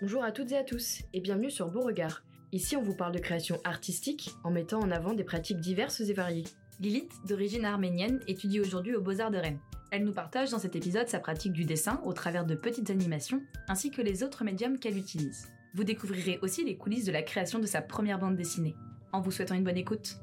Bonjour à toutes et à tous et bienvenue sur Beauregard. Ici, on vous parle de création artistique en mettant en avant des pratiques diverses et variées. Lilith, d'origine arménienne, étudie aujourd'hui aux Beaux-Arts de Rennes. Elle nous partage dans cet épisode sa pratique du dessin au travers de petites animations ainsi que les autres médiums qu'elle utilise. Vous découvrirez aussi les coulisses de la création de sa première bande dessinée. En vous souhaitant une bonne écoute.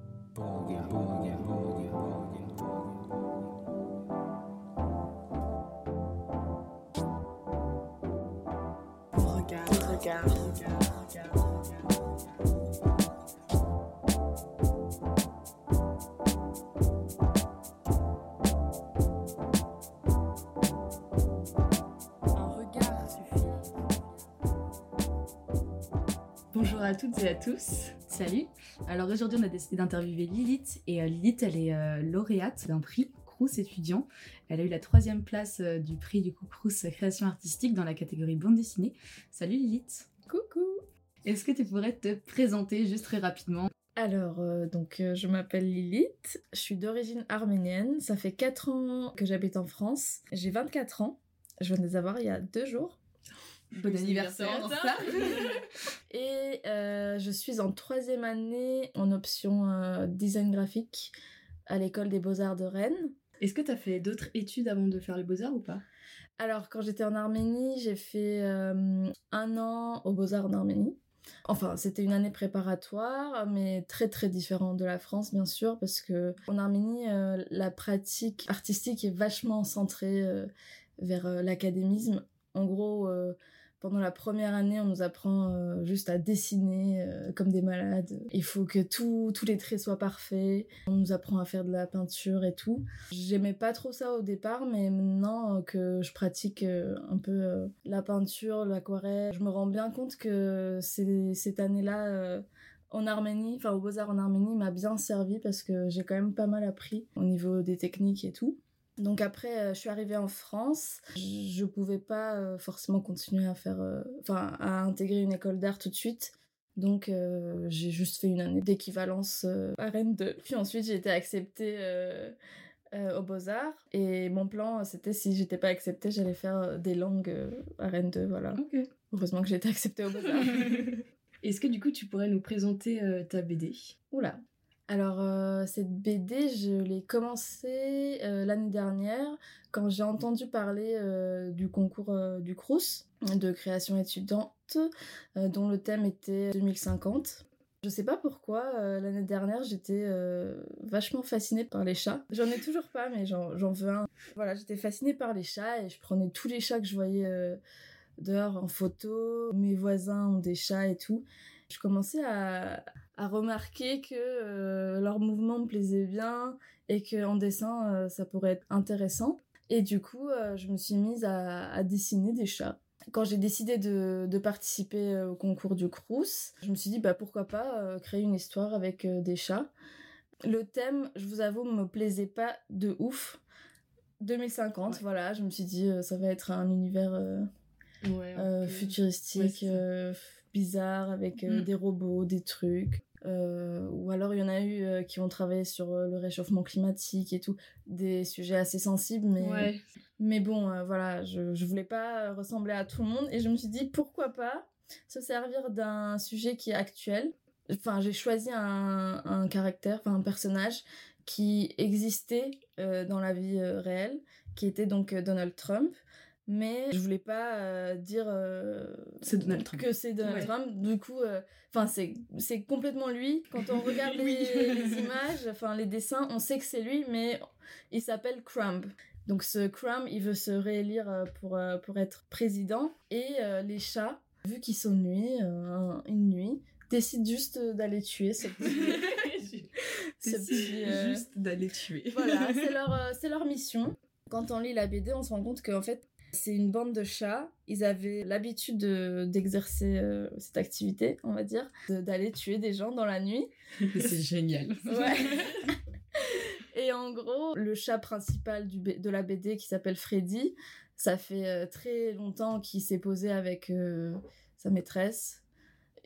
Bonjour à toutes et à tous. Salut. Alors aujourd'hui, on a décidé d'interviewer Lilith et euh, Lilith, elle est euh, lauréate d'un prix Crous étudiant. Elle a eu la troisième place euh, du prix du coup Crous création artistique dans la catégorie bande dessinée. Salut Lilith. Coucou. Est-ce que tu pourrais te présenter juste très rapidement? Alors, euh, donc, euh, je m'appelle Lilith, je suis d'origine arménienne, ça fait 4 ans que j'habite en France, j'ai 24 ans, je viens de les avoir il y a deux jours. Bon anniversaire. Et euh, je suis en troisième année en option euh, design graphique à l'école des beaux-arts de Rennes. Est-ce que tu as fait d'autres études avant de faire les beaux-arts ou pas? Alors, quand j'étais en Arménie, j'ai fait euh, un an aux beaux-arts en Arménie. Enfin, c'était une année préparatoire, mais très très différente de la France, bien sûr, parce que en Arménie, euh, la pratique artistique est vachement centrée euh, vers l'académisme. En gros, pendant la première année, on nous apprend euh, juste à dessiner euh, comme des malades. Il faut que tous les traits soient parfaits. On nous apprend à faire de la peinture et tout. J'aimais pas trop ça au départ, mais maintenant que je pratique euh, un peu la peinture, l'aquarelle, je me rends bien compte que cette année-là, en Arménie, enfin aux Beaux-Arts en Arménie, m'a bien servi parce que j'ai quand même pas mal appris au niveau des techniques et tout. Donc après, euh, je suis arrivée en France. Je je pouvais pas euh, forcément continuer à faire, euh, enfin, à intégrer une école d'art tout de suite. Donc euh, j'ai juste fait une année d'équivalence euh, à Rennes 2. Puis ensuite, j'ai été acceptée euh, aux Beaux-Arts. Et mon plan, c'était si j'étais pas acceptée, j'allais faire des langues à Rennes 2, voilà. Heureusement que j'ai été acceptée aux Beaux-Arts. Est-ce que du coup tu pourrais nous présenter ta BD Oula. Alors, euh, cette BD, je l'ai commencée euh, l'année dernière quand j'ai entendu parler euh, du concours du Crous de création étudiante, dont le thème était 2050. Je sais pas pourquoi, l'année dernière, j'étais vachement fascinée par les chats. J'en ai toujours pas, mais j'en veux un. Voilà, j'étais fascinée par les chats et je prenais tous les chats que je voyais dehors en photo. Mes voisins ont des chats et tout. Je commençais à, à remarquer que euh, leur mouvement me plaisait bien et que en dessin euh, ça pourrait être intéressant. Et du coup, euh, je me suis mise à, à dessiner des chats. Quand j'ai décidé de, de participer euh, au concours du Crous, je me suis dit bah pourquoi pas créer une histoire avec des chats. Le thème, je vous avoue, me plaisait pas de ouf. 2050, Ouais. voilà, je me suis dit ça va être un univers Ouais. futuristique, ça. euh, bizarre, avec euh, Mm. des robots, des trucs. Euh, ou alors il y en a eu euh, qui ont travaillé sur le réchauffement climatique et tout, des sujets assez sensibles, mais, Ouais. mais bon, voilà, je, je voulais pas ressembler à tout le monde et je me suis dit pourquoi pas se servir d'un sujet qui est actuel. Enfin, j'ai choisi un, un caractère, enfin un personnage qui existait euh, dans la vie euh, réelle, qui était donc euh, Donald Trump. Mais je voulais pas euh, dire euh, C'est Donald Trump. que c'est Donald Ouais. Trump. Du coup, enfin c'est c'est complètement lui. Quand on regarde les, images, enfin les dessins, on sait que c'est lui, mais il s'appelle Crumb. Donc ce Crumb, il veut se réélire euh, pour euh, pour être président. Et euh, les chats, vu qu'ils sont nuit, euh, une nuit, décident juste d'aller tuer ce petit. ce petit, euh, juste d'aller tuer. voilà, c'est leur, euh, c'est leur mission. Quand on lit la BD, on se rend compte qu'en fait, c'est une bande de chats. Ils avaient l'habitude de- d'exercer euh, cette activité, on va dire, d'aller tuer des gens dans la nuit. c'est génial. Ouais. Et en gros, le chat principal du, de la BD qui s'appelle Freddy, ça fait euh, très longtemps qu'il s'est posé avec euh, sa maîtresse.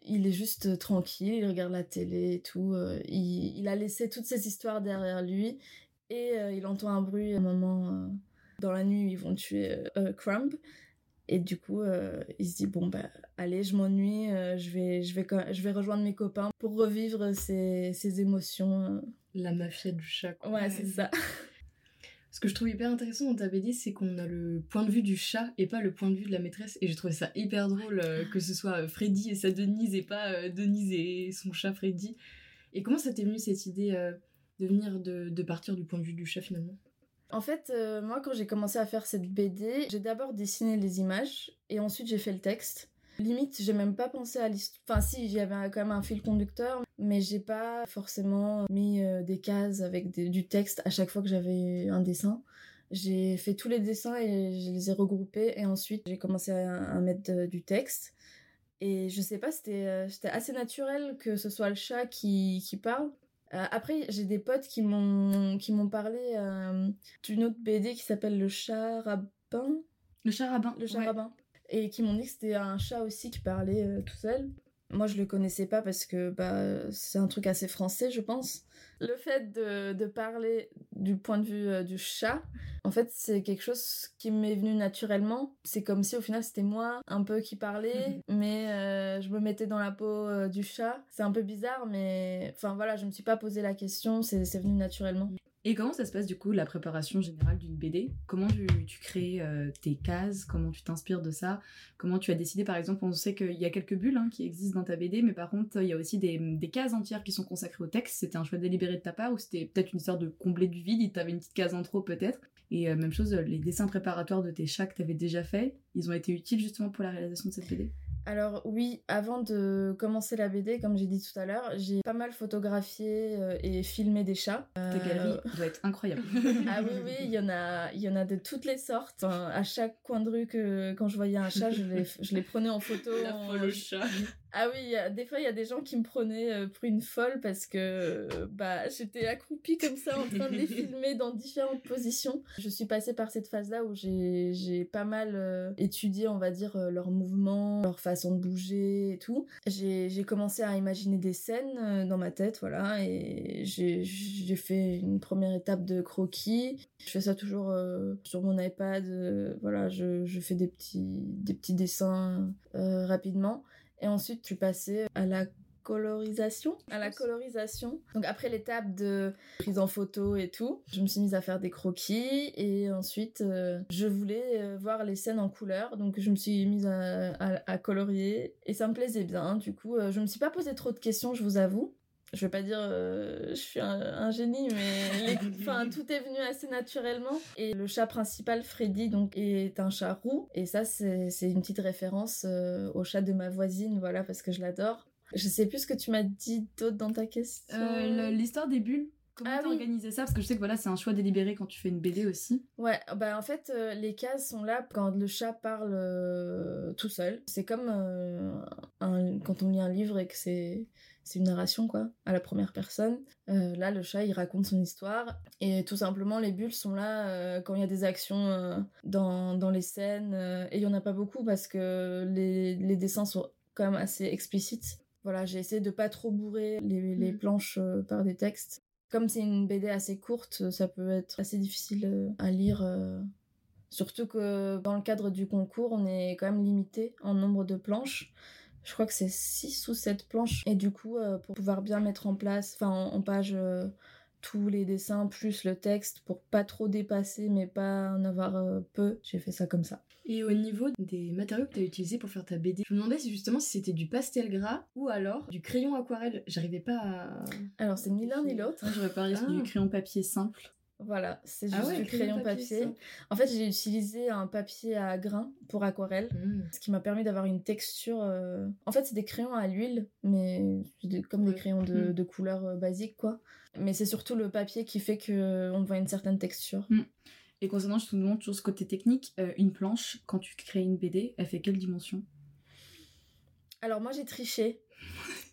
Il est juste tranquille, il regarde la télé et tout. il, il a laissé toutes ces histoires derrière lui et il entend un bruit à un moment dans la nuit, ils vont tuer euh, euh, Crumb. Et du coup, il se dit bon bah allez, je m'ennuie, je vais je vais je vais rejoindre mes copains pour revivre ces, ces émotions. La mafia du chat. Quoi. Ouais, c'est ça. Ce que je trouve hyper intéressant dans ta BD, c'est qu'on a le point de vue du chat et pas le point de vue de la maîtresse. Et j'ai trouvé ça hyper drôle que ce soit Freddy et sa Denise et pas Denise et son chat Freddy. Et comment ça t'est venu cette idée de venir de, de, partir du point de vue du chat finalement? En fait, euh, moi, quand j'ai commencé à faire cette BD, j'ai d'abord dessiné les images et ensuite j'ai fait le texte. Limite, j'ai même pas pensé à l'histoire. Enfin, si, j'avais quand même un fil conducteur, mais j'ai pas forcément mis euh, des cases avec du texte à chaque fois que j'avais un dessin. J'ai fait tous les dessins et je les ai regroupés et ensuite j'ai commencé à, mettre du texte. Et je sais pas, c'était euh, assez naturel que ce soit le chat qui parle. Euh, après, j'ai des potes qui m'ont qui m'ont parlé euh, d'une autre BD qui s'appelle Le Chat Rabbin. Le Chat Rabbin. Le Chat Rabbin. Et qui m'ont dit que c'était un chat aussi qui parlait euh, tout seul. Moi, je le connaissais pas parce que bah, c'est un truc assez français, je pense. Le fait de, de parler du point de vue euh, du chat, en fait, c'est quelque chose qui m'est venu naturellement. C'est comme si au final c'était moi un peu qui parlais, mais euh, je me mettais dans la peau euh, du chat. C'est un peu bizarre, mais enfin voilà, je me suis pas posé la question, c'est venu naturellement. Et comment ça se passe du coup la préparation générale d'une BD Comment tu, crées euh, tes cases? Comment tu t'inspires de ça? Comment tu as décidé par exemple On sait qu'il y a quelques bulles hein, qui existent dans ta BD, mais par contre il y a aussi des, cases entières qui sont consacrées au texte. C'était un choix délibéré de ta part ou c'était peut-être une sorte de combler du vide? Tu avais une petite case en trop peut-être? Et euh, même chose, les dessins préparatoires de tes chats que tu avais déjà fait, ils ont été utiles justement pour la réalisation de cette BD alors oui, avant de commencer la BD, comme j'ai dit tout à l'heure, j'ai pas mal photographié euh, et filmé des chats. Ta galerie euh, doit être incroyable. ah oui, oui, il y en a, il y en a de toutes les sortes. à chaque coin de rue que quand je voyais un chat, je les, je les prenais en photo. La en... chat. Ah oui, des fois il y a des gens qui me prenaient euh, pour une folle parce que bah j'étais accroupie comme ça en train de les filmer dans différentes positions. Je suis passée par cette phase-là où j'ai pas mal étudié, on va dire, leurs mouvements, leur façon de bouger et tout. J'ai commencé à imaginer des scènes euh, dans ma tête, voilà, et j'ai fait une première étape de croquis. Je fais ça toujours euh, sur mon iPad, euh, voilà, je, je, fais des petits, des petits dessins rapidement. Et ensuite, je suis passée à la colorisation, à la colorisation. Donc après l'étape de prise en photo et tout, je me suis mise à faire des croquis et ensuite euh, je voulais euh, voir les scènes en couleur, donc je me suis mise à, colorier et ça me plaisait bien. Du coup, euh, je me suis pas posé trop de questions, je vous avoue. Je vais pas dire je suis un, génie, mais enfin tout est venu assez naturellement. Et le chat principal, Freddy, donc est un chat roux. Et ça, c'est une petite référence au chat de ma voisine, voilà, parce que je l'adore. Je sais plus ce que tu m'as dit d'autre dans ta question. Euh, l'histoire des bulles. Comment ah, t'as ça? Parce que je sais que voilà, c'est un choix délibéré quand tu fais une BD aussi. Ouais, bah en fait, euh, les cases sont là quand le chat parle euh, tout seul. C'est comme un, quand on lit un livre et que c'est c'est une narration quoi, à la première personne. là, le chat, il raconte son histoire et tout simplement, les bulles sont là quand il y a des actions dans, dans les scènes et il y en a pas beaucoup parce que les, les dessins sont quand même assez explicites. Voilà, j'ai essayé de pas trop bourrer les, mm. planches euh, par des textes. Comme c'est une BD assez courte, ça peut être assez difficile euh, à lire. Euh. Surtout que dans le cadre du concours, on est quand même limité en nombre de planches. Je crois que c'est 6 ou 7 planches. Et du coup, pour pouvoir bien mettre en place, enfin en, page, tous les dessins plus le texte pour pas trop dépasser mais pas en avoir peu, j'ai fait ça comme ça. Et au niveau des matériaux que tu as utilisés pour faire ta BD, je me demandais si justement si c'était du pastel gras ou alors du crayon aquarelle. J'arrivais pas à. Alors c'est ni l'un ni l'autre. J'aurais parlé ah. du crayon papier simple. Voilà, c'est ah juste du crayon papier. En fait, j'ai utilisé un papier à grains pour aquarelle, hmm. ce qui m'a permis d'avoir une texture. Euh, en fait, c'est des crayons à l'huile, mais comme des crayons de, de couleur euh, basique, quoi. Mais c'est surtout le papier qui fait qu'on voit une certaine texture. Hmm. Et concernant, je te demande toujours ce côté technique, euh, une planche, quand tu crées une BD, elle fait quelle dimension? Alors moi j'ai triché.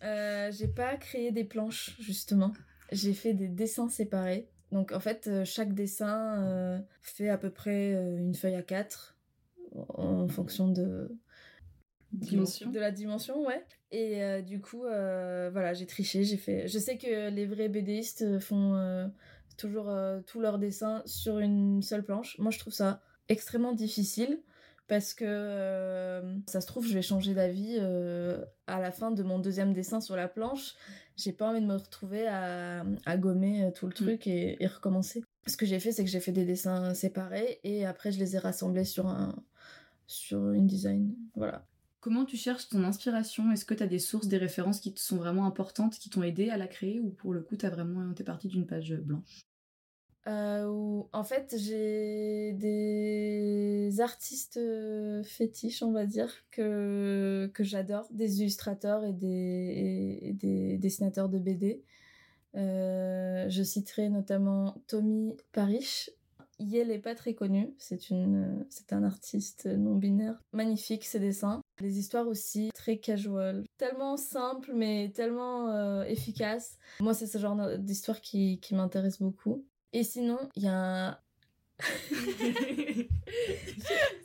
Euh, j'ai pas créé des planches, justement. J'ai fait des dessins séparés. Donc en fait, euh, chaque dessin fait à peu près une feuille à 4 en fonction de, dimension. de la dimension, ouais. Et du coup, voilà, j'ai triché, j'ai fait. Je sais que les vrais BDistes font toujours euh, tous leurs dessins sur une seule planche. Moi, je trouve ça extrêmement difficile parce que euh, ça se trouve, je vais changer d'avis euh, à la fin de mon deuxième dessin sur la planche. J'ai pas envie de me retrouver à, à gommer euh, tout le truc et, et recommencer. Ce que j'ai fait, c'est que j'ai fait des dessins séparés et après je les ai rassemblés sur un sur une design. Voilà. Comment tu cherches ton inspiration? Est-ce que tu as des sources, des références qui te sont vraiment importantes, qui t'ont aidé à la créer ou pour le coup, t'as vraiment t'es parti d'une page blanche? Euh, où, en fait, j'ai des artistes euh, fétiches, on va dire, que, que j'adore, des illustrateurs et des, dessinateurs de BD. Euh, je citerai notamment Tommy Parrish. Yel est pas très connu, c'est c'est un artiste non binaire. Magnifique ses dessins. Les histoires aussi très casual, tellement simples mais tellement euh, efficaces. Moi, c'est ce genre d'histoire qui, qui m'intéresse beaucoup. Et sinon, il y a un...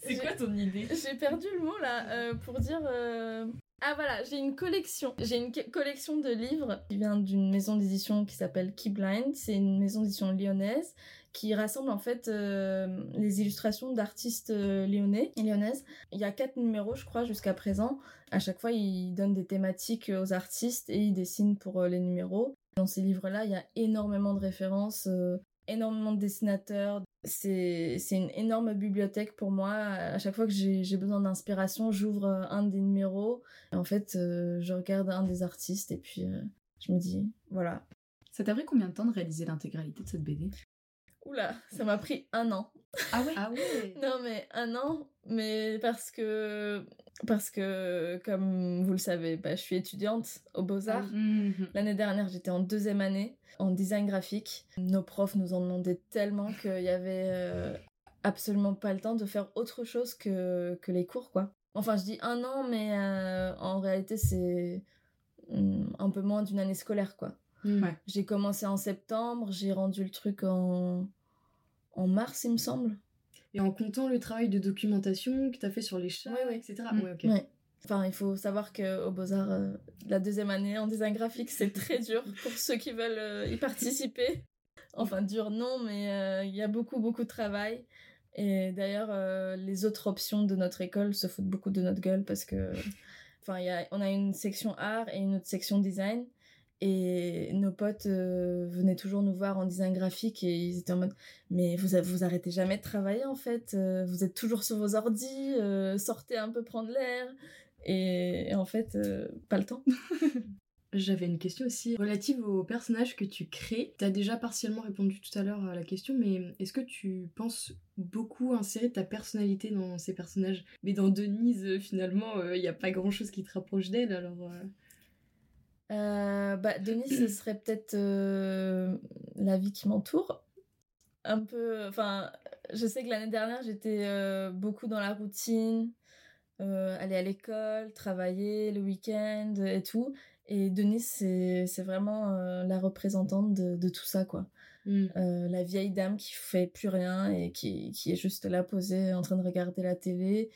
C'est quoi ton idée? J'ai perdu le mot là euh, pour dire. euh, Ah voilà, j'ai une collection. J'ai une co- collection de livres qui vient d'une maison d'édition qui s'appelle Keyblind. C'est une maison d'édition lyonnaise qui rassemble en fait euh, les illustrations d'artistes lyonnais et lyonnaises. Il y a quatre numéros, je crois, jusqu'à présent. À chaque fois, ils donnent des thématiques aux artistes et ils dessinent pour les numéros. Dans ces livres-là, il y a énormément de références, euh, énormément de dessinateurs. C'est une énorme bibliothèque pour moi. À chaque fois que j'ai j'ai besoin d'inspiration, j'ouvre euh, un des numéros. Et en fait, euh, je regarde un des artistes et puis euh, je me dis, voilà. Ça t'a pris combien de temps de réaliser l'intégralité de cette BD Oula, ça m'a pris un an. Ah ouais? Ah ouais Non mais un an, mais parce que parce que comme vous le savez, bah, je suis étudiante aux Beaux Arts. Mhm. L'année dernière, j'étais en deuxième année en design graphique. Nos profs nous en demandaient tellement qu'il y avait euh, absolument pas le temps de faire autre chose que, que les cours, quoi. Enfin, je dis un an, mais euh, en réalité, c'est hum, un peu moins d'une année scolaire, quoi. Ouais. J'ai commencé en septembre, j'ai rendu le truc en, en mars, il me semble. Et en comptant le travail de documentation que t'as fait sur les chats, Ouais, ouais. etc. Mm. Ouais, ok. Ouais. Enfin, il faut savoir qu'au Beaux-Arts, euh, la deuxième année en design graphique, c'est très dur pour ceux qui veulent euh, y participer. Enfin, dur non, mais euh, il y a beaucoup, beaucoup de travail. Et d'ailleurs, euh, les autres options de notre école se foutent beaucoup de notre gueule parce que, enfin, il y a, on a une section art et une autre section design. Et nos potes euh, venaient toujours nous voir en design graphique et ils étaient en mode mais vous, vous arrêtez jamais de travailler en fait, euh, vous êtes toujours sur vos ordis, euh, sortez un peu prendre l'air. Et, en fait, pas le temps. J'avais une question aussi relative aux personnages que tu crées. T'as déjà partiellement répondu tout à l'heure à la question, mais est-ce que tu penses beaucoup insérer ta personnalité dans ces personnages? Mais dans Denise, finalement, il n'y a pas grand-chose qui te rapproche d'elle, alors... euh, bah, Denis, ce serait peut-être euh, la vie qui m'entoure. Un peu. Enfin, je sais que l'année dernière, j'étais euh, beaucoup dans la routine, euh, aller à l'école, travailler le week-end et tout. Et Denis, c'est vraiment la représentante de, de tout ça, quoi. Euh, la vieille dame qui fait plus rien et qui, qui est juste là posée en train de regarder la télé.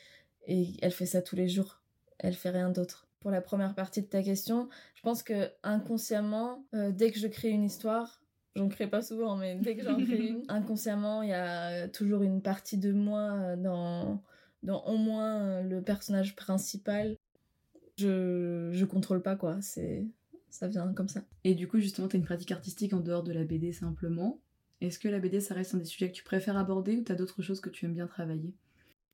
Et elle fait ça tous les jours. Elle fait rien d'autre. Pour la première partie de ta question, je pense que inconsciemment, euh, dès que je crée une histoire, j'en crée pas souvent, mais dès que j'en crée une, inconsciemment, il y a toujours une partie de moi euh, dans, dans au moins euh, le personnage principal. Je, je contrôle pas quoi, c'est ça vient comme ça. Et du coup, justement, t'as une pratique artistique en dehors de la BD simplement. Est-ce que la BD, ça reste un des sujets que tu préfères aborder ou t'as d'autres choses que tu aimes bien travailler?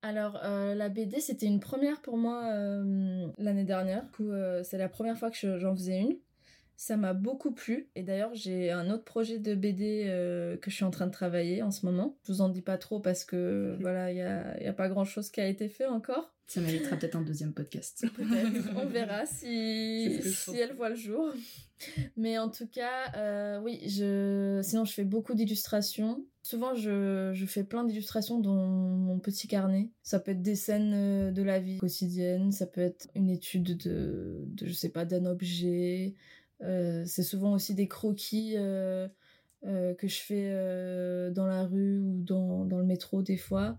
Alors, euh, la BD, c'était une première pour moi euh, l'année dernière. Du coup, euh, c'est la première fois que je- j'en faisais une. Ça m'a beaucoup plu. Et d'ailleurs, j'ai un autre projet de BD que je suis en train de travailler en ce moment. Je vous en dis pas trop parce que voilà, il y a, y a pas grand chose qui a été fait encore. Ça méritera peut-être un deuxième podcast. On verra si, si elle voit le jour. Mais en tout cas, euh, oui, je... sinon je fais beaucoup d'illustrations. Souvent, je, je fais plein d'illustrations dans mon petit carnet. Ça peut être des scènes euh, de la vie quotidienne, ça peut être une étude de, de je sais pas, d'un objet. Euh, c'est souvent aussi des croquis euh, euh, que je fais euh, dans la rue ou dans, dans le métro des fois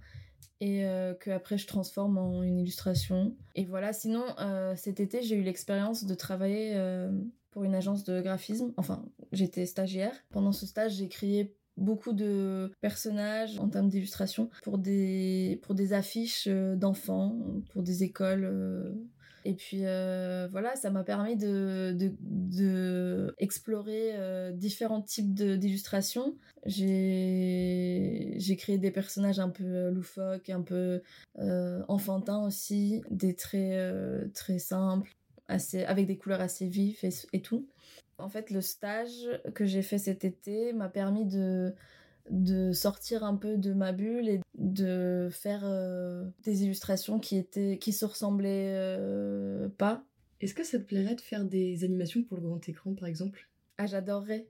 et euh, que après je transforme en une illustration. Et voilà, sinon euh, cet été j'ai eu l'expérience de travailler euh, pour une agence de graphisme. Enfin, j'étais stagiaire. Pendant ce stage, j'ai créé beaucoup de personnages en termes d'illustration pour des, pour des affiches d'enfants, pour des écoles. Et puis euh, voilà, ça m'a permis de, de, euh, différents types d'illustrations. J'ai créé des personnages un peu euh, loufoques, un peu enfantins aussi, des traits très simples, assez, avec des couleurs assez vives et tout. En fait, le stage que j'ai fait cet été m'a permis de, de sortir un peu de ma bulle et de faire euh, des illustrations qui étaient qui se ressemblaient euh, pas. Est-ce que ça te plairait de faire des animations pour le grand écran, par exemple? Ah, j'adorerais.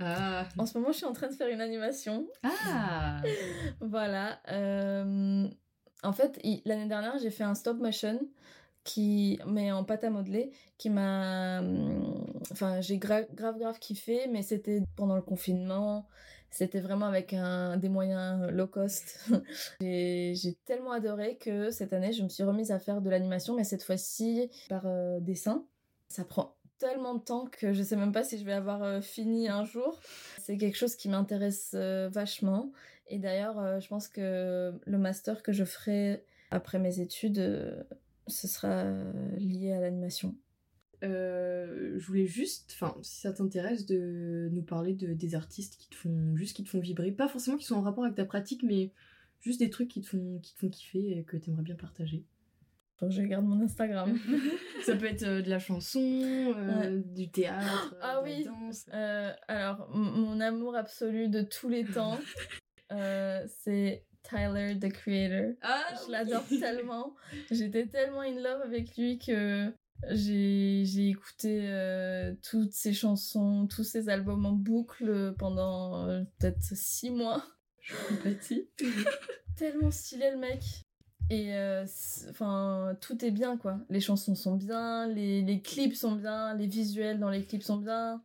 Ah En ce moment, je suis en train de faire une animation. Ah Voilà. euh, En fait, l'année dernière, j'ai fait un stop motion qui, mais en pâte à modeler, qui m'a, hum, enfin, j'ai gra- grave grave kiffé, mais c'était pendant le confinement. C'était vraiment avec des moyens low cost. j'ai tellement adoré que cette année, je me suis remise à faire de l'animation, mais cette fois-ci par euh, dessin. Ça prend tellement de temps que je sais même pas si je vais avoir euh, fini un jour. C'est quelque chose qui m'intéresse euh, vachement. Et d'ailleurs, euh, je pense que le master que je ferai après mes études, euh, ce sera euh, lié à l'animation. Euh, je voulais juste, enfin, si ça t'intéresse, de nous parler de, des artistes qui te font juste qui te font vibrer, pas forcément qui sont en rapport avec ta pratique, mais juste des trucs qui te font qui te font kiffer et que t'aimerais bien partager. Que je garde mon Instagram. ça peut être euh, de la chanson, euh, Ouais. du théâtre, Ah de la oui. danse. Alors, mon amour absolu de tous les temps, c'est Tyler, the Creator. Ah, Je l'adore tellement. J'étais tellement in love avec lui que j'ai écouté euh, toutes ses chansons, tous ses albums en boucle pendant euh, peut-être six mois. Je compatis. Tellement stylé le mec. Et euh, enfin, tout est bien quoi. Les chansons sont bien, les, les clips sont bien, les visuels dans les clips sont bien.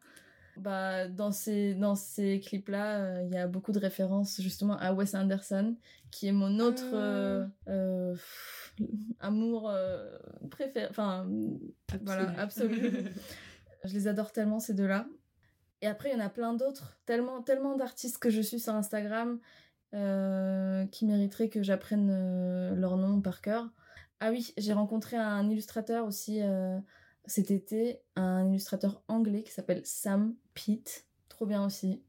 Bah, dans ces, dans ces clips-là, il y a beaucoup de références justement à Wes Anderson, qui est mon autre Ah. euh, euh, pff, amour euh, préféré. Enfin, voilà, absolu. je les adore tellement ces deux-là. Et après, il y en a plein d'autres, tellement, tellement d'artistes que je suis sur Instagram euh, qui mériteraient que j'apprenne euh, leur nom par cœur. Ah oui, j'ai rencontré un illustrateur aussi euh, cet été, un illustrateur anglais qui s'appelle Sam Pitt. Trop bien aussi.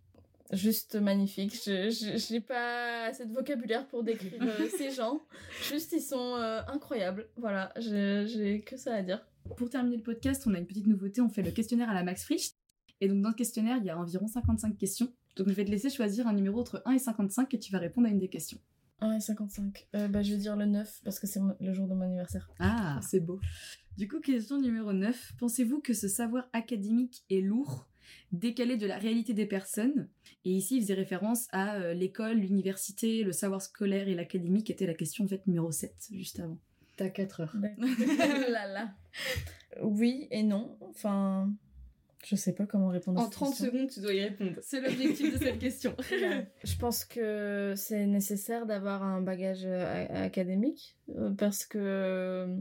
Juste magnifique. Je j'ai pas assez de vocabulaire pour décrire euh, ces gens. Juste, ils sont euh, incroyables. Voilà, j'ai j'ai que ça à dire. Pour terminer le podcast, on a une petite nouveauté, on fait le questionnaire à la Max Frisch. Et donc dans le questionnaire, il y a environ 55 questions. Donc je vais te laisser choisir un numéro entre 1 et 55 et tu vas répondre à une des questions. 1 et 55. Euh, bah, je vais dire le 9 parce que c'est le jour de mon anniversaire. Ah c'est beau. Du coup, question numéro 9. Pensez-vous que ce savoir académique est lourd, décalé de la réalité des personnes? Et ici, il faisait référence à euh, l'école, l'université, le savoir scolaire et l'académique était la question en fait numéro 7, juste avant. T'as 4 heures. là là. Oui et non. Enfin, je sais pas comment répondre à En cette 30 question. secondes, tu dois y répondre. C'est l'objectif de cette question. Je pense que c'est nécessaire d'avoir un bagage euh, académique euh, parce que euh,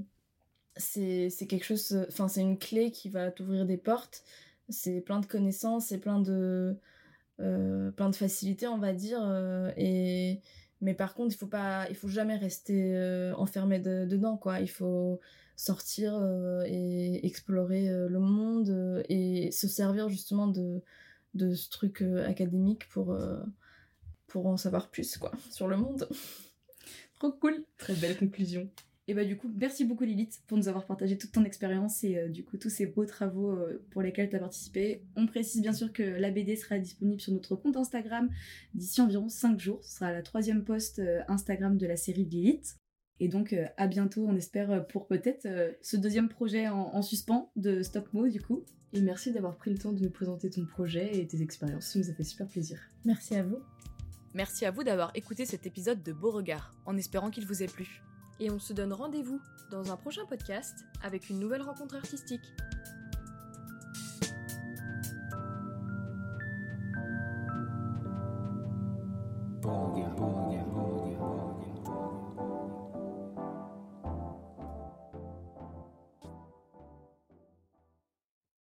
c'est c'est quelque chose, enfin c'est une clé qui va t'ouvrir des portes. C'est plein de connaissances, c'est plein de euh, plein de facilités on va dire. et mais par contre il faut pas, il faut jamais rester euh, enfermé de- dedans quoi. Il faut sortir euh, et explorer euh, le monde euh, et se servir justement de de ce truc académique pour pour en savoir plus quoi sur le monde. Trop cool. Très belle conclusion. Et bah du coup, merci beaucoup Lilith pour nous avoir partagé toute ton expérience et du coup tous ces beaux travaux pour lesquels tu as participé. On précise bien sûr que la BD sera disponible sur notre compte Instagram d'ici environ 5 jours. Ce sera la troisième post Instagram de la série Lilith. Et donc euh, à bientôt, on espère euh, pour peut-être euh, ce deuxième projet en, en suspens de Stop Mo du coup. Et merci d'avoir pris le temps de nous présenter ton projet et tes expériences. Ça nous a fait super plaisir. Merci à vous. Merci à vous d'avoir écouté cet épisode de Beauregard, en espérant qu'il vous ait plu. Et on se donne rendez-vous dans un prochain podcast avec une nouvelle rencontre artistique. Beauregard, Beauregard.